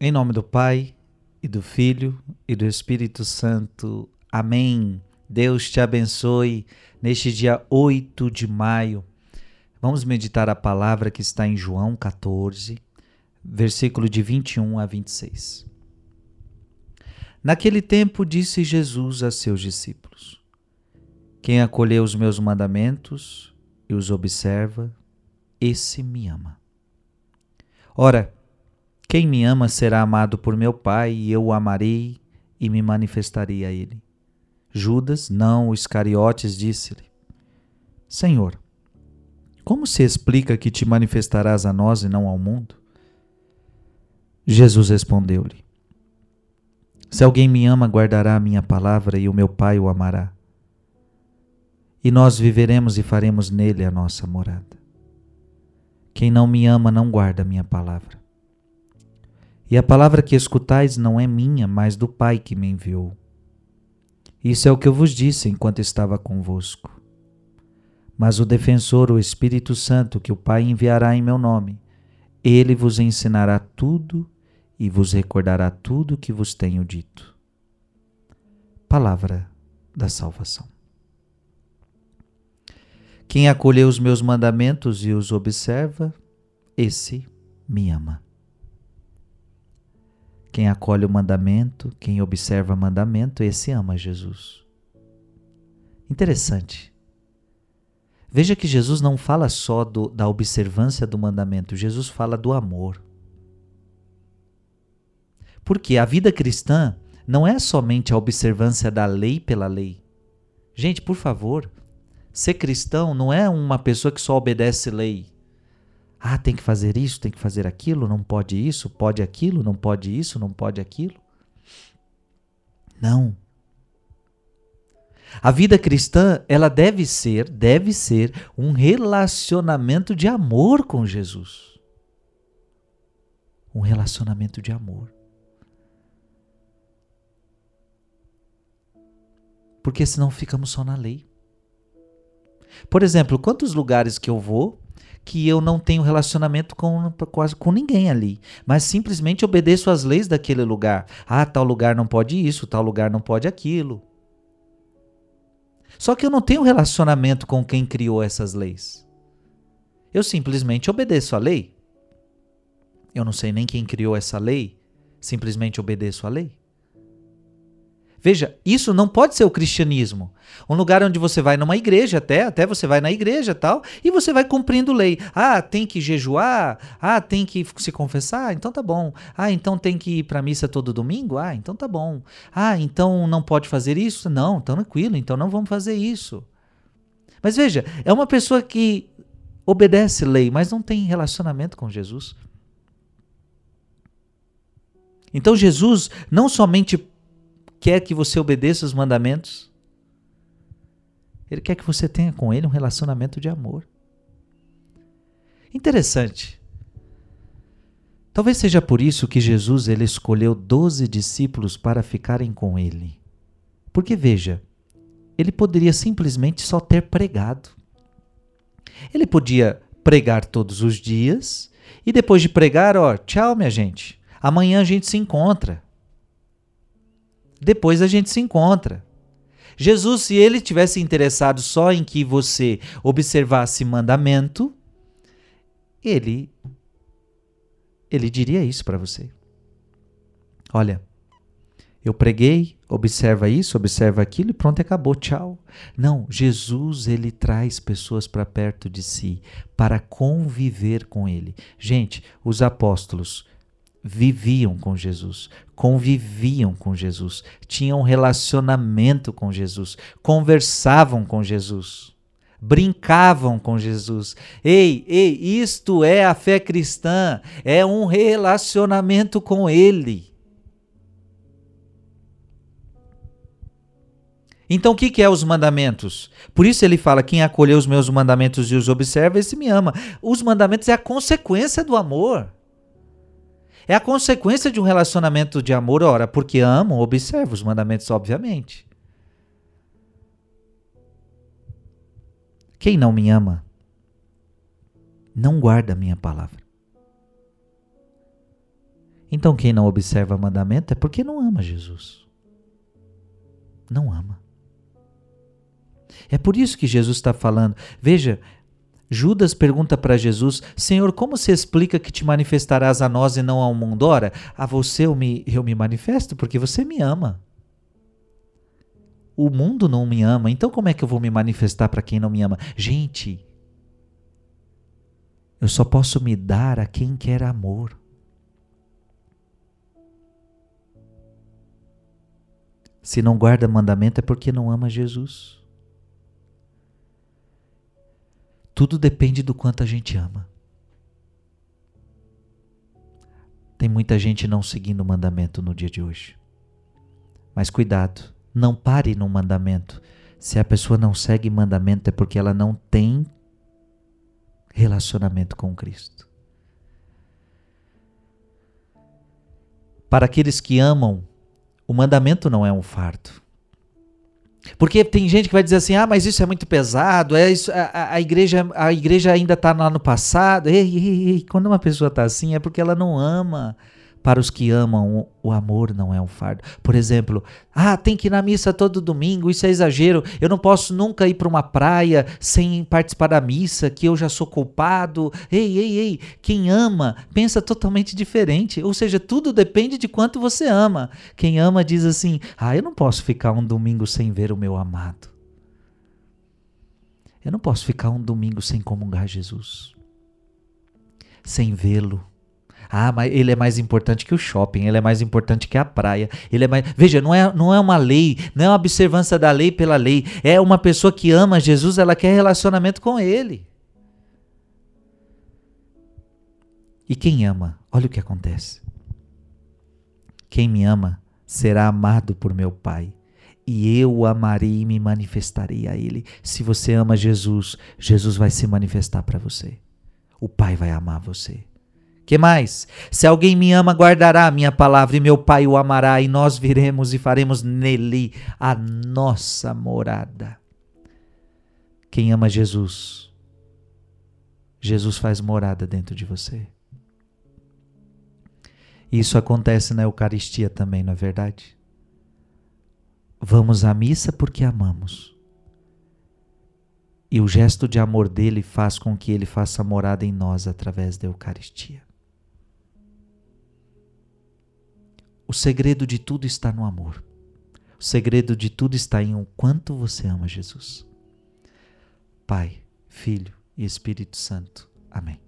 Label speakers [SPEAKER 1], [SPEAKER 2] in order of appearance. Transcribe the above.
[SPEAKER 1] Em nome do Pai, e do Filho, e do Espírito Santo. Amém. Deus te abençoe neste dia 8 de maio. Vamos meditar a palavra que está em João 14, versículo de 21 a 26. Naquele tempo disse Jesus a seus discípulos: Quem acolheu os meus mandamentos e os observa, esse me ama. Ora, quem me ama será amado por meu Pai, e eu o amarei e me manifestarei a ele. Judas, não, os Iscariotes, disse-lhe: Senhor, como se explica que te manifestarás a nós e não ao mundo? Jesus respondeu-lhe: Se alguém me ama, guardará a minha palavra e o meu Pai o amará. E nós viveremos e faremos nele a nossa morada. Quem não me ama não guarda a minha palavra. E a palavra que escutais não é minha, mas do Pai que me enviou. Isso é o que eu vos disse enquanto estava convosco. Mas o defensor, o Espírito Santo, que o Pai enviará em meu nome, ele vos ensinará tudo e vos recordará tudo o que vos tenho dito. Palavra da salvação. Quem acolheu os meus mandamentos e os observa, esse me ama. Quem acolhe o mandamento, quem observa o mandamento, esse ama Jesus. Interessante. Veja que Jesus não fala só do, da observância do mandamento, Jesus fala do amor. Porque a vida cristã não é somente a observância da lei pela lei. Gente, por favor, ser cristão não é uma pessoa que só obedece lei. Ah, tem que fazer isso, tem que fazer aquilo, não pode isso, pode aquilo, não pode isso, não pode aquilo. Não. A vida cristã, ela deve ser, deve ser um relacionamento de amor com Jesus. Um relacionamento de amor. Porque senão ficamos só na lei. Por exemplo, quantos lugares que eu vou, que eu não tenho relacionamento com quase com ninguém ali, mas simplesmente obedeço às leis daquele lugar. Ah, tal lugar não pode isso, tal lugar não pode aquilo. Só que eu não tenho relacionamento com quem criou essas leis. Eu simplesmente obedeço à lei. Eu não sei nem quem criou essa lei, simplesmente obedeço à lei. Veja, isso não pode ser o cristianismo. Um lugar onde você vai numa igreja, até, até você vai na igreja tal, e você vai cumprindo lei. Ah, tem que jejuar? Ah, tem que se confessar? Então tá bom. Ah, então tem que ir para missa todo domingo? Ah, então tá bom. Ah, então não pode fazer isso? Não, tranquilo, então não vamos fazer isso. Mas veja, é uma pessoa que obedece lei, mas não tem relacionamento com Jesus. Então Jesus não somente quer que você obedeça os mandamentos. Ele quer que você tenha com ele um relacionamento de amor. Interessante. Talvez seja por isso que Jesus ele escolheu doze discípulos para ficarem com ele. Porque veja, ele poderia simplesmente só ter pregado. Ele podia pregar todos os dias e depois de pregar, ó, tchau, minha gente. Amanhã a gente se encontra. Depois a gente se encontra. Jesus, se ele tivesse interessado só em que você observasse mandamento, ele ele diria isso para você. Olha, eu preguei, observa isso, observa aquilo e pronto, acabou, tchau. Não, Jesus ele traz pessoas para perto de si para conviver com ele. Gente, os apóstolos viviam com Jesus, conviviam com Jesus, tinham relacionamento com Jesus, conversavam com Jesus, brincavam com Jesus. Ei, ei, isto é a fé cristã, é um relacionamento com Ele. Então, o que, que é os mandamentos? Por isso ele fala: quem acolheu os meus mandamentos e os observa, esse me ama. Os mandamentos é a consequência do amor. É a consequência de um relacionamento de amor, ora, porque amo, observo os mandamentos, obviamente. Quem não me ama, não guarda a minha palavra. Então quem não observa mandamento é porque não ama Jesus. Não ama. É por isso que Jesus está falando. Veja, Judas pergunta para Jesus: Senhor, como se explica que te manifestarás a nós e não ao mundo? Ora, a você eu me, eu me manifesto porque você me ama. O mundo não me ama, então como é que eu vou me manifestar para quem não me ama? Gente, eu só posso me dar a quem quer amor. Se não guarda mandamento é porque não ama Jesus. Tudo depende do quanto a gente ama. Tem muita gente não seguindo o mandamento no dia de hoje. Mas cuidado, não pare no mandamento. Se a pessoa não segue mandamento é porque ela não tem relacionamento com Cristo. Para aqueles que amam, o mandamento não é um fardo. Porque tem gente que vai dizer assim: ah, mas isso é muito pesado, é isso, a, a igreja, a igreja ainda está lá no passado. Ei, ei, ei, quando uma pessoa está assim é porque ela não ama para os que amam, o amor não é um fardo. Por exemplo, ah, tem que ir na missa todo domingo, isso é exagero. Eu não posso nunca ir para uma praia sem participar da missa, que eu já sou culpado. Ei, ei, ei, quem ama pensa totalmente diferente. Ou seja, tudo depende de quanto você ama. Quem ama diz assim: ah, eu não posso ficar um domingo sem ver o meu amado. Eu não posso ficar um domingo sem comungar Jesus, sem vê-lo ah, mas ele é mais importante que o shopping, ele é mais importante que a praia. Ele é mais. Veja, não é, não é uma lei, não é uma observância da lei pela lei. É uma pessoa que ama Jesus, ela quer relacionamento com ele. E quem ama, olha o que acontece. Quem me ama será amado por meu Pai, e eu o amarei e me manifestarei a Ele. Se você ama Jesus, Jesus vai se manifestar para você. O Pai vai amar você que mais? Se alguém me ama, guardará a minha palavra, e meu Pai o amará, e nós viremos e faremos nele a nossa morada. Quem ama Jesus, Jesus faz morada dentro de você. Isso acontece na Eucaristia também, não é verdade? Vamos à missa porque amamos. E o gesto de amor dele faz com que ele faça morada em nós através da Eucaristia. O segredo de tudo está no amor. O segredo de tudo está em o quanto você ama Jesus. Pai, Filho e Espírito Santo. Amém.